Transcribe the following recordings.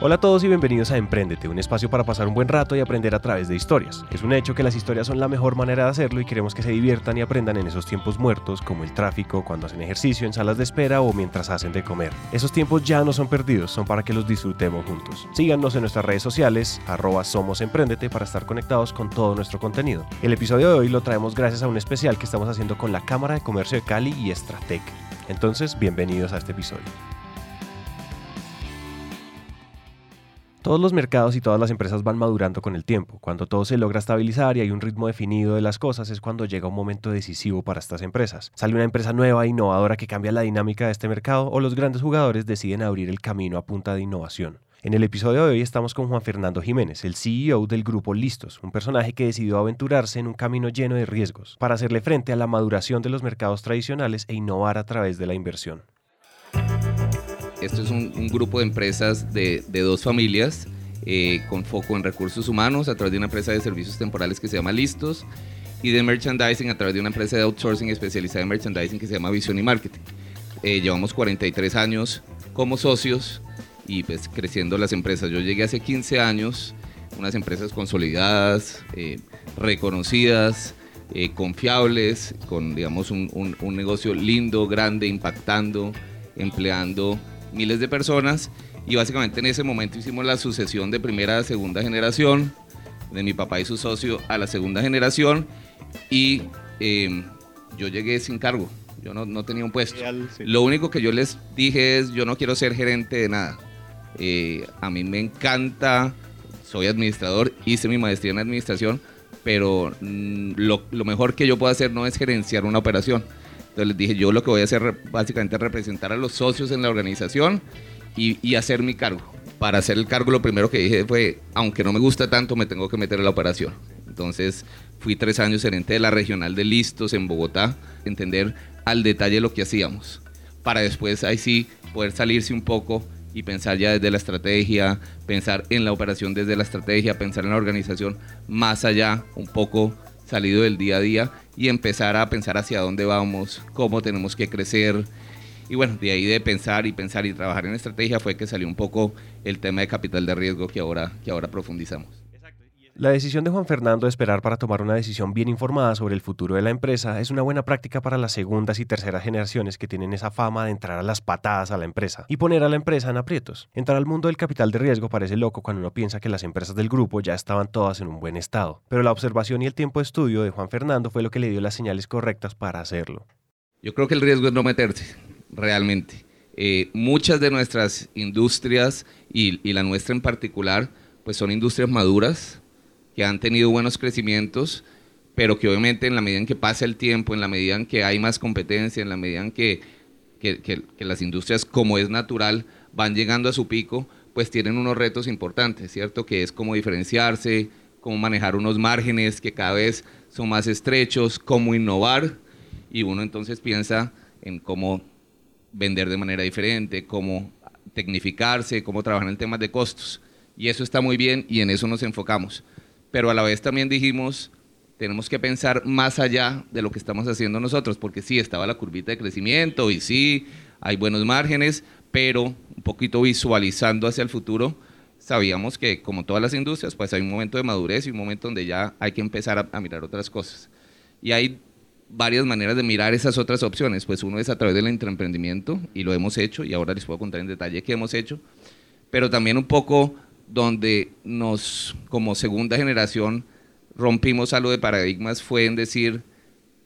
Hola a todos y bienvenidos a Emprendete, un espacio para pasar un buen rato y aprender a través de historias. Es un hecho que las historias son la mejor manera de hacerlo y queremos que se diviertan y aprendan en esos tiempos muertos como el tráfico, cuando hacen ejercicio en salas de espera o mientras hacen de comer. Esos tiempos ya no son perdidos, son para que los disfrutemos juntos. Síganos en nuestras redes sociales, arroba somos emprendete para estar conectados con todo nuestro contenido. El episodio de hoy lo traemos gracias a un especial que estamos haciendo con la Cámara de Comercio de Cali y Estratec. Entonces, bienvenidos a este episodio. Todos los mercados y todas las empresas van madurando con el tiempo. Cuando todo se logra estabilizar y hay un ritmo definido de las cosas es cuando llega un momento decisivo para estas empresas. Sale una empresa nueva e innovadora que cambia la dinámica de este mercado o los grandes jugadores deciden abrir el camino a punta de innovación. En el episodio de hoy estamos con Juan Fernando Jiménez, el CEO del grupo Listos, un personaje que decidió aventurarse en un camino lleno de riesgos para hacerle frente a la maduración de los mercados tradicionales e innovar a través de la inversión. Esto es un, grupo de empresas de, dos familias eh, con foco en recursos humanos a través de una empresa de servicios temporales que se llama Listos y de merchandising a través de una empresa de outsourcing especializada en merchandising que se llama Visión y Marketing. Eh, llevamos 43 años como socios y pues creciendo las empresas. Yo llegué hace 15 años, unas empresas consolidadas, eh, reconocidas, confiables, con digamos un, un negocio lindo, grande, impactando, empleando miles de personas y básicamente en ese momento hicimos la sucesión de primera a segunda generación, de mi papá y su socio a la segunda generación y em, yo llegué sin cargo, yo no, tenía un puesto. Lo único que yo les dije es, yo no quiero ser gerente de nada. Eh, a mí me encanta, soy administrador, hice mi maestría en administración, pero mm, lo, lo mejor que yo puedo hacer no es gerenciar una operación entonces les dije, yo lo que voy a hacer básicamente es representar a los socios en la organización y, hacer mi cargo. Para hacer el cargo lo primero que dije fue, aunque no me gusta tanto, me tengo que meter en la operación. Entonces fui tres años gerente de la regional de Listos en Bogotá, entender al detalle lo que hacíamos, para después ahí sí poder salirse un poco y pensar ya desde la estrategia, pensar en la operación desde la estrategia, pensar en la organización más allá, un poco salido del día a día y empezar a pensar hacia dónde vamos, cómo tenemos que crecer. Y bueno, de ahí de pensar y pensar y trabajar en estrategia fue que salió un poco el tema de capital de riesgo que ahora, que ahora profundizamos. La decisión de Juan Fernando de esperar para tomar una decisión bien informada sobre el futuro de la empresa es una buena práctica para las segundas y terceras generaciones que tienen esa fama de entrar a las patadas a la empresa y poner a la empresa en aprietos. Entrar al mundo del capital de riesgo parece loco cuando uno piensa que las empresas del grupo ya estaban todas en un buen estado, pero la observación y el tiempo de estudio de Juan Fernando fue lo que le dio las señales correctas para hacerlo. Yo creo que el riesgo es no meterse, realmente. Eh, muchas de nuestras industrias y, y la nuestra en particular, pues son industrias maduras, que han tenido buenos crecimientos, pero que obviamente en la medida en que pasa el tiempo, en la medida en que hay más competencia, en la medida en que, que, las industrias, como es natural, van llegando a su pico, pues tienen unos retos importantes, ¿cierto? Que es cómo diferenciarse, cómo manejar unos márgenes que cada vez son más estrechos, cómo innovar, y uno entonces piensa en cómo vender de manera diferente, cómo tecnificarse, cómo trabajar en temas de costos. Y eso está muy bien y en eso nos enfocamos pero a la vez también dijimos, tenemos que pensar más allá de lo que estamos haciendo nosotros, porque sí, estaba la curvita de crecimiento y sí, hay buenos márgenes, pero un poquito visualizando hacia el futuro, sabíamos que como todas las industrias, pues hay un momento de madurez y un momento donde ya hay que empezar a, mirar otras cosas. Y hay varias maneras de mirar esas otras opciones, pues uno es a través del intraemprendimiento y lo hemos hecho y ahora les puedo contar en detalle qué hemos hecho, pero también un poco donde nos, como segunda generación, rompimos algo de paradigmas fue en decir,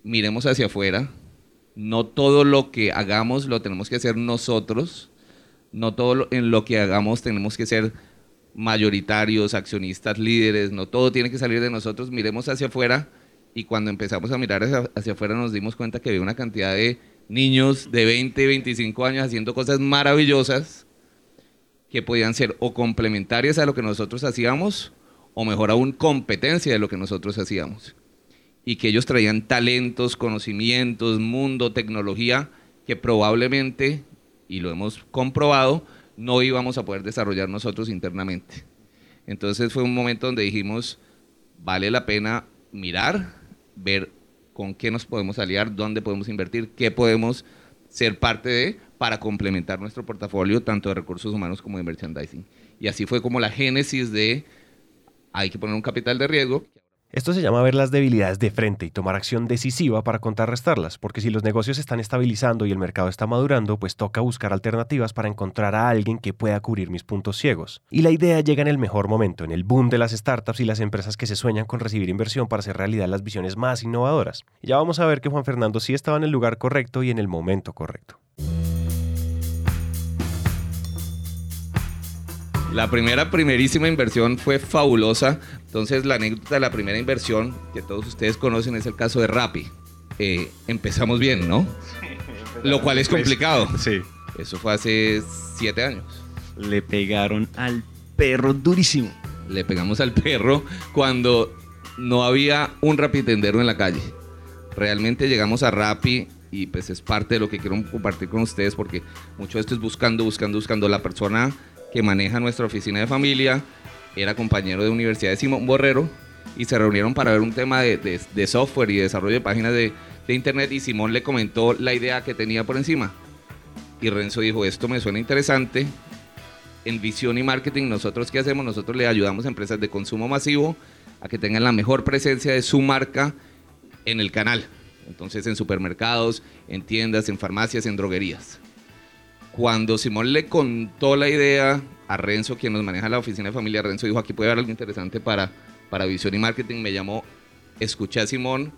miremos hacia afuera, no todo lo que hagamos lo tenemos que hacer nosotros, no todo en lo que hagamos tenemos que ser mayoritarios, accionistas, líderes, no todo tiene que salir de nosotros, miremos hacia afuera y cuando empezamos a mirar hacia, hacia afuera nos dimos cuenta que había una cantidad de niños de 20, 25 años haciendo cosas maravillosas que podían ser o complementarias a lo que nosotros hacíamos o mejor aún competencia de lo que nosotros hacíamos. Y que ellos traían talentos, conocimientos, mundo, tecnología que probablemente, y lo hemos comprobado, no íbamos a poder desarrollar nosotros internamente. Entonces fue un momento donde dijimos, vale la pena mirar, ver con qué nos podemos aliar, dónde podemos invertir, qué podemos ser parte de, para complementar nuestro portafolio tanto de recursos humanos como de merchandising. Y así fue como la génesis de hay que poner un capital de riesgo. Esto se llama ver las debilidades de frente y tomar acción decisiva para contrarrestarlas, porque si los negocios están estabilizando y el mercado está madurando, pues toca buscar alternativas para encontrar a alguien que pueda cubrir mis puntos ciegos. Y la idea llega en el mejor momento, en el boom de las startups y las empresas que se sueñan con recibir inversión para hacer realidad las visiones más innovadoras. Y ya vamos a ver que Juan Fernando sí estaba en el lugar correcto y en el momento correcto. La primera, primerísima inversión fue fabulosa. Entonces, la anécdota de la primera inversión, que todos ustedes conocen, es el caso de Rappi. Eh, empezamos bien, ¿no? Lo cual es complicado. Sí. Eso fue hace siete años. Le pegaron al perro durísimo. Le pegamos al perro cuando no había un rapitendero en la calle. Realmente llegamos a Rappi y pues es parte de lo que quiero compartir con ustedes porque mucho de esto es buscando, buscando, buscando la persona que maneja nuestra oficina de familia, era compañero de universidad de Simón Borrero y se reunieron para ver un tema de, software y desarrollo de páginas de, de, internet y Simón le comentó la idea que tenía por encima. Y Renzo dijo, esto me suena interesante. En visión y marketing, nosotros qué hacemos? Nosotros le ayudamos a empresas de consumo masivo a que tengan la mejor presencia de su marca en el canal. Entonces en supermercados, en tiendas, en farmacias, en droguerías. Cuando Simón le contó la idea a Renzo, quien nos maneja la oficina de familia, Renzo dijo, aquí puede haber algo interesante para, para visión y marketing. Me llamó, escuché a Simón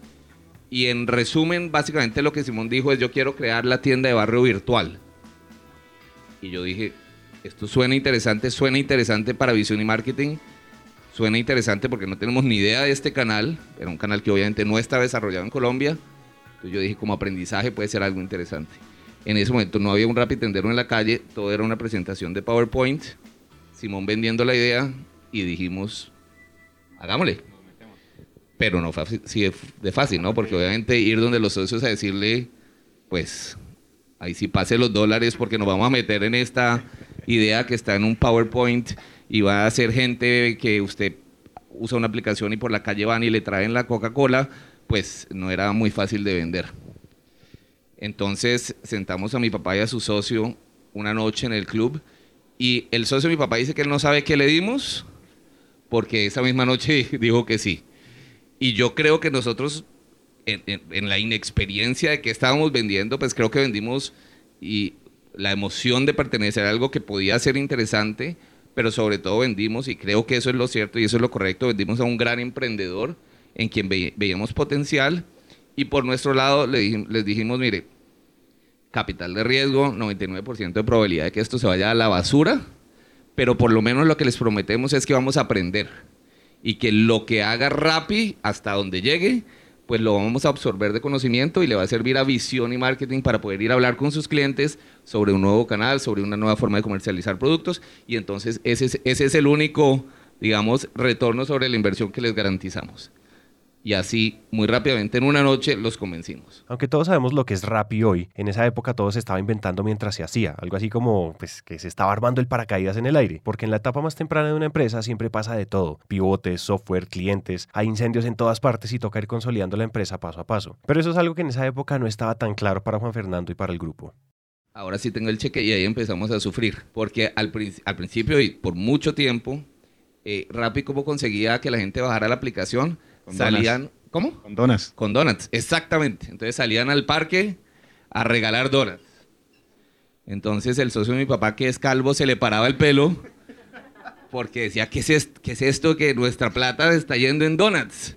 y en resumen, básicamente lo que Simón dijo es, yo quiero crear la tienda de barrio virtual. Y yo dije, esto suena interesante, suena interesante para visión y marketing. Suena interesante porque no tenemos ni idea de este canal. Era un canal que obviamente no está desarrollado en Colombia. Entonces yo dije, como aprendizaje puede ser algo interesante. En ese momento no había un rapitendero en la calle, todo era una presentación de PowerPoint. Simón vendiendo la idea y dijimos, hagámosle. Pero no fue así de fácil, ¿no? Porque obviamente ir donde los socios a decirle, pues, ahí sí pase los dólares porque nos vamos a meter en esta idea que está en un PowerPoint y va a ser gente que usted usa una aplicación y por la calle van y le traen la Coca-Cola, pues no era muy fácil de vender. Entonces sentamos a mi papá y a su socio una noche en el club y el socio de mi papá dice que él no sabe qué le dimos porque esa misma noche dijo que sí. Y yo creo que nosotros, en, la inexperiencia de que estábamos vendiendo, pues creo que vendimos y la emoción de pertenecer a algo que podía ser interesante, pero sobre todo vendimos, y creo que eso es lo cierto y eso es lo correcto, vendimos a un gran emprendedor en quien veíamos potencial y por nuestro lado les dijimos, mire, capital de riesgo, 99% de probabilidad de que esto se vaya a la basura, pero por lo menos lo que les prometemos es que vamos a aprender y que lo que haga Rappi hasta donde llegue, pues lo vamos a absorber de conocimiento y le va a servir a visión y marketing para poder ir a hablar con sus clientes sobre un nuevo canal, sobre una nueva forma de comercializar productos. Y entonces ese es, ese es el único, digamos, retorno sobre la inversión que les garantizamos y así muy rápidamente en una noche los convencimos. Aunque todos sabemos lo que es Rappi hoy, en esa época todo se estaba inventando mientras se hacía, algo así como pues que se estaba armando el paracaídas en el aire, porque en la etapa más temprana de una empresa siempre pasa de todo, pivotes, software, clientes, hay incendios en todas partes y toca ir consolidando la empresa paso a paso. Pero eso es algo que en esa época no estaba tan claro para Juan Fernando y para el grupo. Ahora sí tengo el cheque y ahí empezamos a sufrir, porque al, principio y por mucho tiempo, eh, Rappi cómo conseguía que la gente bajara la aplicación, salían. ¿Cómo? Con donuts. Con donuts, exactamente. Entonces salían al parque a regalar donuts. Entonces el socio de mi papá, que es calvo, se le paraba el pelo porque decía, ¿qué es, esto, ¿qué es esto que nuestra plata está yendo en donuts?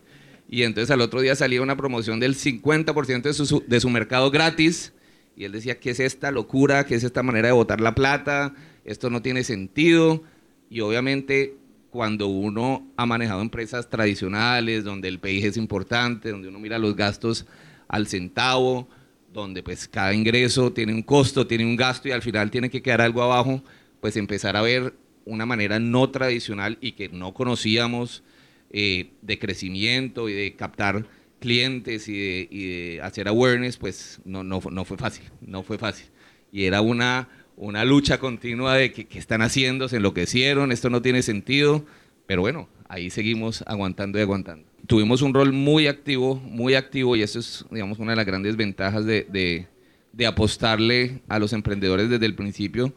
Y entonces al otro día salía una promoción del 50% de su, de su mercado gratis. Y él decía, ¿qué es esta locura? ¿Qué es esta manera de botar la plata? Esto no tiene sentido. Y obviamente cuando uno ha manejado empresas tradicionales, donde el PIB es importante, donde uno mira los gastos al centavo, donde pues cada ingreso tiene un costo, tiene un gasto y al final tiene que quedar algo abajo, pues empezar a ver una manera no tradicional y que no conocíamos eh, de crecimiento y de captar clientes y de, hacer awareness, pues no, no, no fue fácil, no fue fácil. Y era una una lucha continua de que, están haciendo, se enloquecieron, esto no tiene sentido, pero bueno, ahí seguimos aguantando y aguantando. Tuvimos un rol muy activo, muy activo, y eso es, digamos, una de las grandes ventajas de, de apostarle a los emprendedores desde el principio.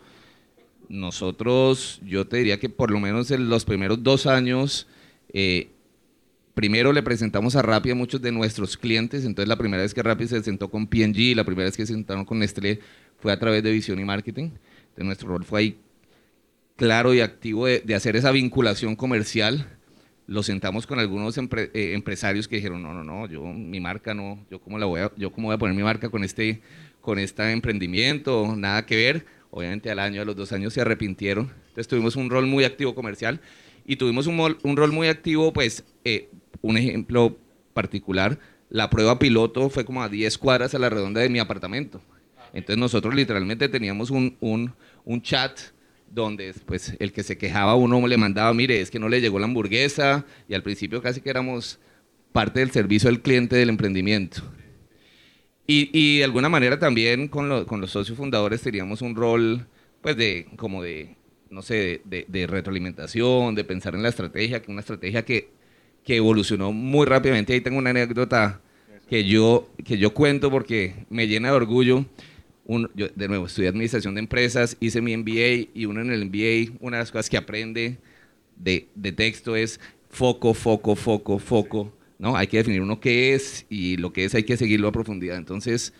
Nosotros, yo te diría que por lo menos en los primeros dos años, eh, primero le presentamos a Rappi a muchos de nuestros clientes, entonces la primera vez que Rappi se sentó con P&G, la primera vez que se sentaron con Nestlé fue a través de visión y marketing. Entonces nuestro rol fue ahí claro y activo de, hacer esa vinculación comercial. Lo sentamos con algunos eh, empresarios que dijeron, no, no, no, yo mi marca no, yo cómo la voy a, yo cómo voy a poner mi marca con este, con este emprendimiento, nada que ver. Obviamente al año, a los dos años se arrepintieron. Entonces tuvimos un rol muy activo comercial y tuvimos un, un rol muy activo, pues, eh, un ejemplo particular, la prueba piloto fue como a 10 cuadras a la redonda de mi apartamento. Entonces nosotros literalmente teníamos un, un, un chat donde pues el que se quejaba uno le mandaba, mire, es que no le llegó la hamburguesa y al principio casi que éramos parte del servicio al cliente del emprendimiento. Y, y de alguna manera también con, con, los socios fundadores teníamos un rol pues de como de, no sé, de, de retroalimentación, de pensar en la estrategia, que una estrategia que, que evolucionó muy rápidamente. Ahí tengo una anécdota que yo, que yo cuento porque me llena de orgullo un, yo, de nuevo, estudié administración de empresas, hice mi MBA y uno en el MBA, una de las cosas que aprende de, de texto es foco, foco, foco, foco. ¿no? Hay que definir uno qué es y lo que es hay que seguirlo a profundidad. Entonces,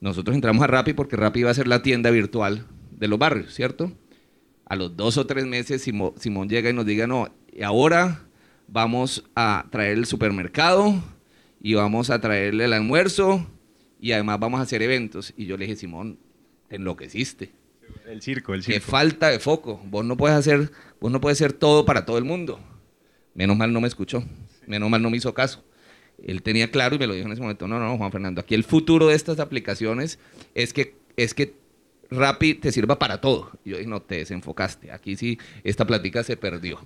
nosotros entramos a Rappi porque Rappi iba a ser la tienda virtual de los barrios, ¿cierto? A los dos o tres meses Simón, Simón llega y nos diga, no, ahora vamos a traer el supermercado y vamos a traerle el almuerzo y además vamos a hacer eventos. Y yo le dije, Simón, te enloqueciste. El circo, el circo. Qué falta de foco. Vos no puedes hacer, vos no puedes ser todo para todo el mundo. Menos mal no me escuchó. Menos mal no me hizo caso. Él tenía claro y me lo dijo en ese momento, no, no, Juan Fernando, aquí el futuro de estas aplicaciones es que, es que Rappi te sirva para todo. Y yo dije, no, te desenfocaste. Aquí sí, esta plática se perdió.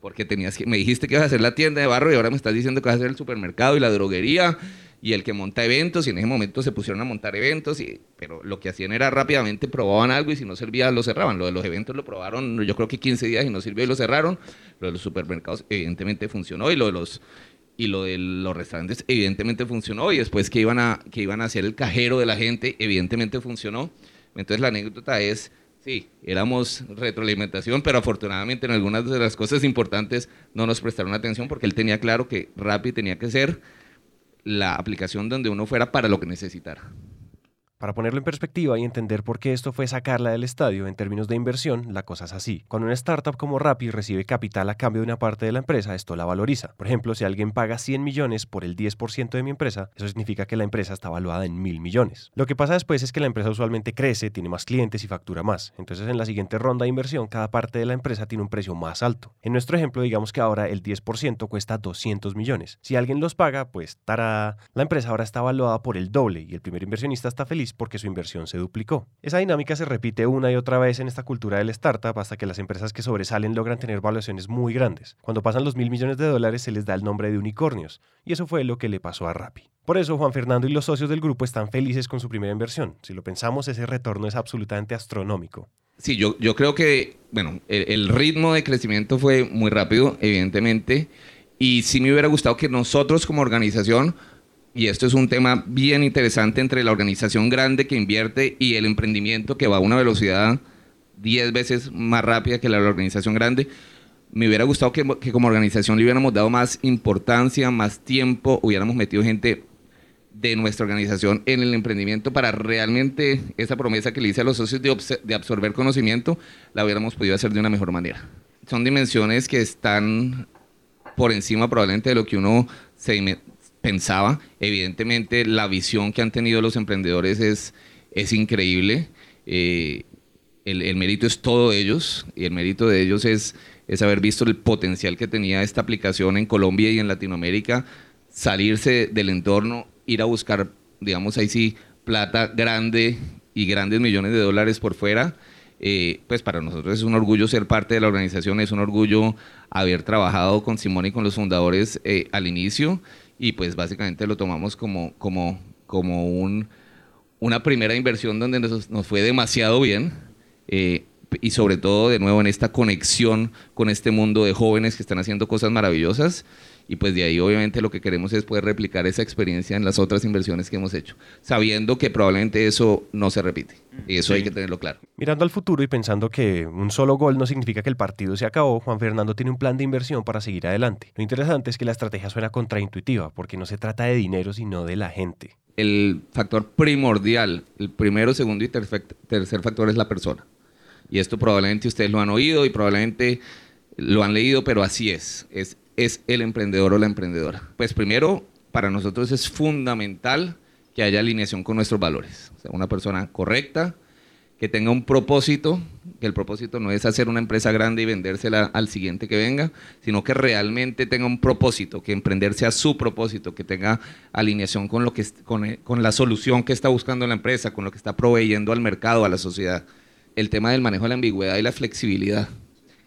Porque tenías que, me dijiste que ibas a hacer la tienda de barro y ahora me estás diciendo que vas a hacer el supermercado y la droguería y el que monta eventos, y en ese momento se pusieron a montar eventos, y, pero lo que hacían era rápidamente probaban algo y si no servía lo cerraban. Lo de los eventos lo probaron yo creo que 15 días y no sirvió y lo cerraron. Lo de los supermercados evidentemente funcionó y lo de los y lo de los restaurantes evidentemente funcionó y después que iban a que iban a hacer el cajero de la gente evidentemente funcionó. Entonces la anécdota es Sí, éramos retroalimentación, pero afortunadamente en algunas de las cosas importantes no nos prestaron atención porque él tenía claro que Rappi tenía que ser la aplicación donde uno fuera para lo que necesitara. Para ponerlo en perspectiva y entender por qué esto fue sacarla del estadio en términos de inversión, la cosa es así. Cuando una startup como Rappi recibe capital a cambio de una parte de la empresa, esto la valoriza. Por ejemplo, si alguien paga 100 millones por el 10% de mi empresa, eso significa que la empresa está valuada en mil millones. Lo que pasa después es que la empresa usualmente crece, tiene más clientes y factura más. Entonces, en la siguiente ronda de inversión, cada parte de la empresa tiene un precio más alto. En nuestro ejemplo, digamos que ahora el 10% cuesta 200 millones. Si alguien los paga, pues tará, la empresa ahora está valuada por el doble y el primer inversionista está feliz porque su inversión se duplicó. Esa dinámica se repite una y otra vez en esta cultura del startup hasta que las empresas que sobresalen logran tener valuaciones muy grandes. Cuando pasan los mil millones de dólares se les da el nombre de unicornios, y eso fue lo que le pasó a Rappi. Por eso Juan Fernando y los socios del grupo están felices con su primera inversión. Si lo pensamos, ese retorno es absolutamente astronómico. Sí, yo, yo creo que, bueno, el, el ritmo de crecimiento fue muy rápido, evidentemente, y sí me hubiera gustado que nosotros como organización y esto es un tema bien interesante entre la organización grande que invierte y el emprendimiento que va a una velocidad 10 veces más rápida que la organización grande. Me hubiera gustado que, como organización le hubiéramos dado más importancia, más tiempo, hubiéramos metido gente de nuestra organización en el emprendimiento para realmente esa promesa que le hice a los socios de, de absorber conocimiento, la hubiéramos podido hacer de una mejor manera. Son dimensiones que están por encima probablemente de lo que uno se, pensaba. Evidentemente, la visión que han tenido los emprendedores es, es increíble. Eh, el, el, mérito es todo ellos y el mérito de ellos es, es haber visto el potencial que tenía esta aplicación en Colombia y en Latinoamérica, salirse del entorno, ir a buscar, digamos, ahí sí, plata grande y grandes millones de dólares por fuera. Eh, pues para nosotros es un orgullo ser parte de la organización, es un orgullo haber trabajado con Simón y con los fundadores eh, al inicio y pues básicamente lo tomamos como, como, como un, una primera inversión donde nos, nos fue demasiado bien eh, y sobre todo de nuevo en esta conexión con este mundo de jóvenes que están haciendo cosas maravillosas y pues de ahí obviamente lo que queremos es poder replicar esa experiencia en las otras inversiones que hemos hecho, sabiendo que probablemente eso no se repite. Y eso hay que tenerlo claro. Mirando al futuro y pensando que un solo gol no significa que el partido se acabó, Juan Fernando tiene un plan de inversión para seguir adelante. Lo interesante es que la estrategia suena contraintuitiva, porque no se trata de dinero, sino de la gente. El factor primordial, el primero, segundo y tercer factor es la persona. Y esto probablemente ustedes lo han oído y probablemente lo han leído, pero así es. Es, es el emprendedor o la emprendedora. Pues primero, para nosotros es fundamental que haya alineación con nuestros valores. O sea, una persona correcta, que tenga un propósito, que el propósito no es hacer una empresa grande y vendérsela al siguiente que venga, sino que realmente tenga un propósito, que emprender sea su propósito, que tenga alineación con, lo que, con, con la solución que está buscando la empresa, con lo que está proveyendo al mercado, a la sociedad. El tema del manejo de la ambigüedad y la flexibilidad.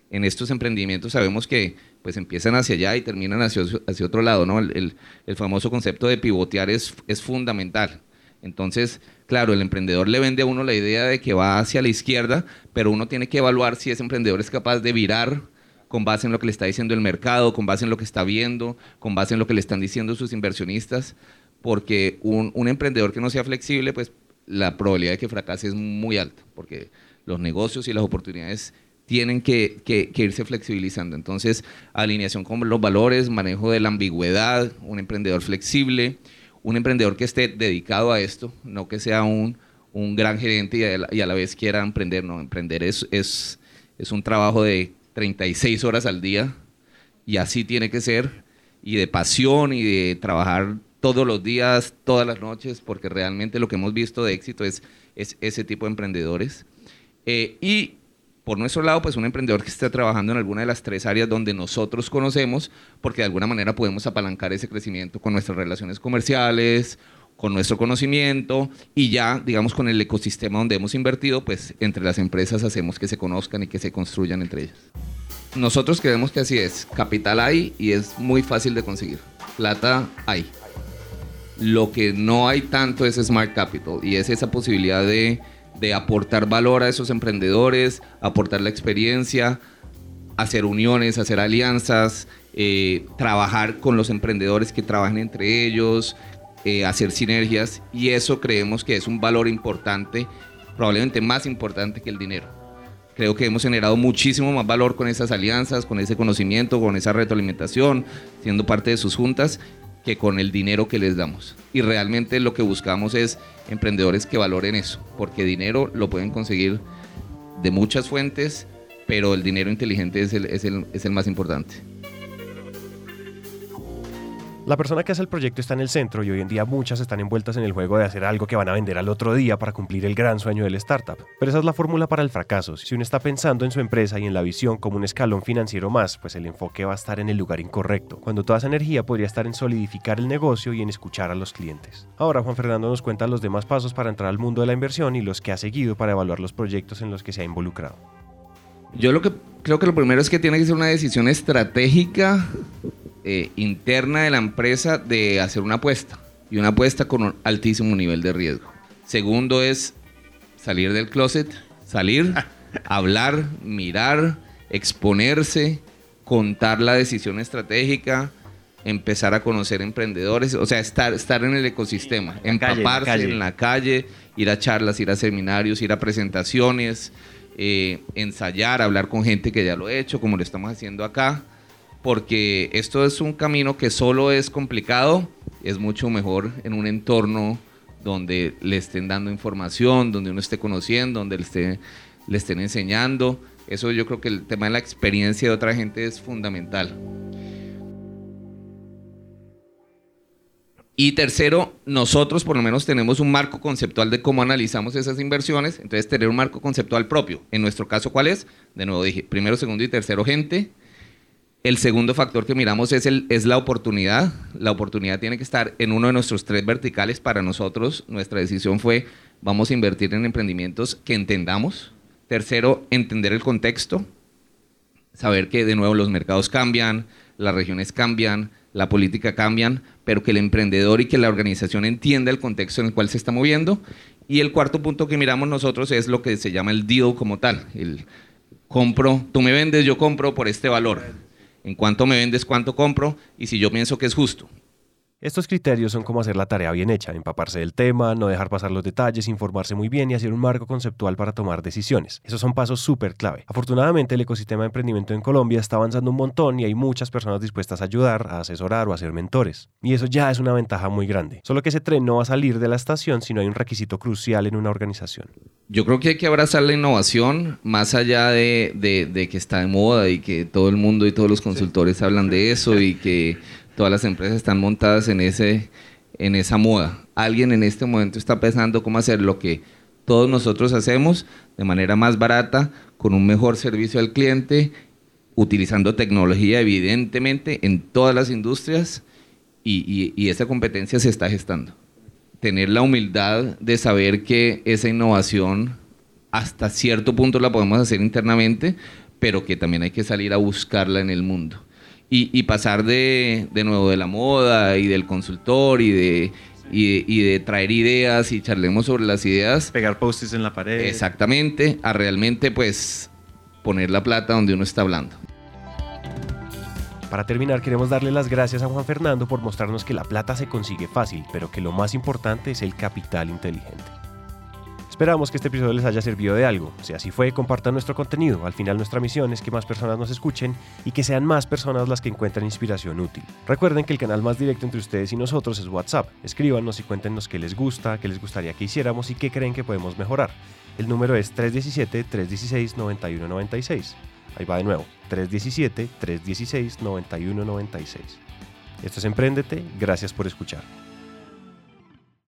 En estos emprendimientos sabemos que pues empiezan hacia allá y terminan hacia, hacia otro lado, ¿no? El, el, famoso concepto de pivotear es, es fundamental. Entonces, claro, el emprendedor le vende a uno la idea de que va hacia la izquierda, pero uno tiene que evaluar si ese emprendedor es capaz de virar con base en lo que le está diciendo el mercado, con base en lo que está viendo, con base en lo que le están diciendo sus inversionistas, porque un, un emprendedor que no sea flexible, pues la probabilidad de que fracase es muy alta, porque los negocios y las oportunidades tienen que, irse flexibilizando. Entonces, alineación con los valores, manejo de la ambigüedad, un emprendedor flexible, un emprendedor que esté dedicado a esto, no que sea un, gran gerente y a, la, vez quiera emprender. No, emprender es, es, es un trabajo de 36 horas al día y así tiene que ser, y de pasión y de trabajar todos los días, todas las noches, porque realmente lo que hemos visto de éxito es, es ese tipo de emprendedores. Eh, y por nuestro lado, pues un emprendedor que esté trabajando en alguna de las tres áreas donde nosotros conocemos, porque de alguna manera podemos apalancar ese crecimiento con nuestras relaciones comerciales, con nuestro conocimiento y ya, digamos, con el ecosistema donde hemos invertido, pues entre las empresas hacemos que se conozcan y que se construyan entre ellas. Nosotros creemos que así es. Capital hay y es muy fácil de conseguir. Plata hay. Lo que no hay tanto es Smart Capital y es esa posibilidad de de aportar valor a esos emprendedores, aportar la experiencia, hacer uniones, hacer alianzas, eh, trabajar con los emprendedores que trabajen entre ellos, eh, hacer sinergias y eso creemos que es un valor importante, probablemente más importante que el dinero. Creo que hemos generado muchísimo más valor con esas alianzas, con ese conocimiento, con esa retroalimentación, siendo parte de sus juntas que con el dinero que les damos. Y realmente lo que buscamos es emprendedores que valoren eso, porque dinero lo pueden conseguir de muchas fuentes, pero el dinero inteligente es el, es el, es el más importante. La persona que hace el proyecto está en el centro y hoy en día muchas están envueltas en el juego de hacer algo que van a vender al otro día para cumplir el gran sueño del startup. Pero esa es la fórmula para el fracaso. Si uno está pensando en su empresa y en la visión como un escalón financiero más, pues el enfoque va a estar en el lugar incorrecto, cuando toda esa energía podría estar en solidificar el negocio y en escuchar a los clientes. Ahora Juan Fernando nos cuenta los demás pasos para entrar al mundo de la inversión y los que ha seguido para evaluar los proyectos en los que se ha involucrado. Yo lo que creo que lo primero es que tiene que ser una decisión estratégica eh, interna de la empresa de hacer una apuesta y una apuesta con un altísimo nivel de riesgo. Segundo es salir del closet, salir, hablar, mirar, exponerse, contar la decisión estratégica, empezar a conocer emprendedores, o sea, estar, estar en el ecosistema, empaparse en la calle, ir a charlas, ir a seminarios, ir a presentaciones, eh, ensayar, hablar con gente que ya lo ha hecho, como lo estamos haciendo acá porque esto es un camino que solo es complicado, es mucho mejor en un entorno donde le estén dando información, donde uno esté conociendo, donde le, esté, estén enseñando. Eso yo creo que el tema de la experiencia de otra gente es fundamental. Y tercero, nosotros por lo menos tenemos un marco conceptual de cómo analizamos esas inversiones, entonces tener un marco conceptual propio. En nuestro caso, ¿cuál es? De nuevo dije, primero, segundo y tercero gente, el segundo factor que miramos es, el, es la oportunidad. La oportunidad tiene que estar en uno de nuestros tres verticales. Para nosotros, nuestra decisión fue, vamos a invertir en emprendimientos que entendamos. Tercero, entender el contexto. Saber que de nuevo los mercados cambian, las regiones cambian, la política cambian, pero que el emprendedor y que la organización entienda el contexto en el cual se está moviendo. Y el cuarto punto que miramos nosotros es lo que se llama el deal como tal. El compro, tú me vendes, yo compro por este valor En cuánto me vendes, cuánto compro y si yo pienso que es justo. Estos criterios son como hacer la tarea bien hecha, empaparse del tema, no dejar pasar los detalles, informarse muy bien y hacer un marco conceptual para tomar decisiones. Esos son pasos súper clave. Afortunadamente el ecosistema de emprendimiento en Colombia está avanzando un montón y hay muchas personas dispuestas a ayudar, a asesorar o a ser mentores. Y eso ya es una ventaja muy grande. Solo que ese tren no va a salir de la estación si no hay un requisito crucial en una organización. Yo creo que hay que abrazar la innovación más allá de, que está de moda y que todo el mundo y todos los consultores hablan de eso y que todas las empresas están montadas en, ese, en esa moda. Alguien en este momento está pensando cómo hacer lo que todos nosotros hacemos de manera más barata, con un mejor servicio al cliente, utilizando tecnología evidentemente en todas las industrias y, y esa competencia se está gestando. Tener la humildad de saber que esa innovación hasta cierto punto la podemos hacer internamente, pero que también hay que salir a buscarla en el mundo y, pasar de, de, nuevo de la moda y del consultor y de, y de, traer ideas y charlemos sobre las ideas. Pegar posts en la pared. Exactamente, a realmente pues poner la plata donde uno está hablando. Para terminar, queremos darle las gracias a Juan Fernando por mostrarnos que la plata se consigue fácil, pero que lo más importante es el capital inteligente. Esperamos que este episodio les haya servido de algo. Si así fue, compartan nuestro contenido. Al final nuestra misión es que más personas nos escuchen y que sean más personas las que encuentren inspiración útil. Recuerden que el canal más directo entre ustedes y nosotros es WhatsApp. Escríbanos y cuéntenos qué les gusta, qué les gustaría que hiciéramos y qué creen que podemos mejorar. El número es 317-316-9196. Ahí va de nuevo, 317-316-9196. Esto es Emprendete, gracias por escuchar.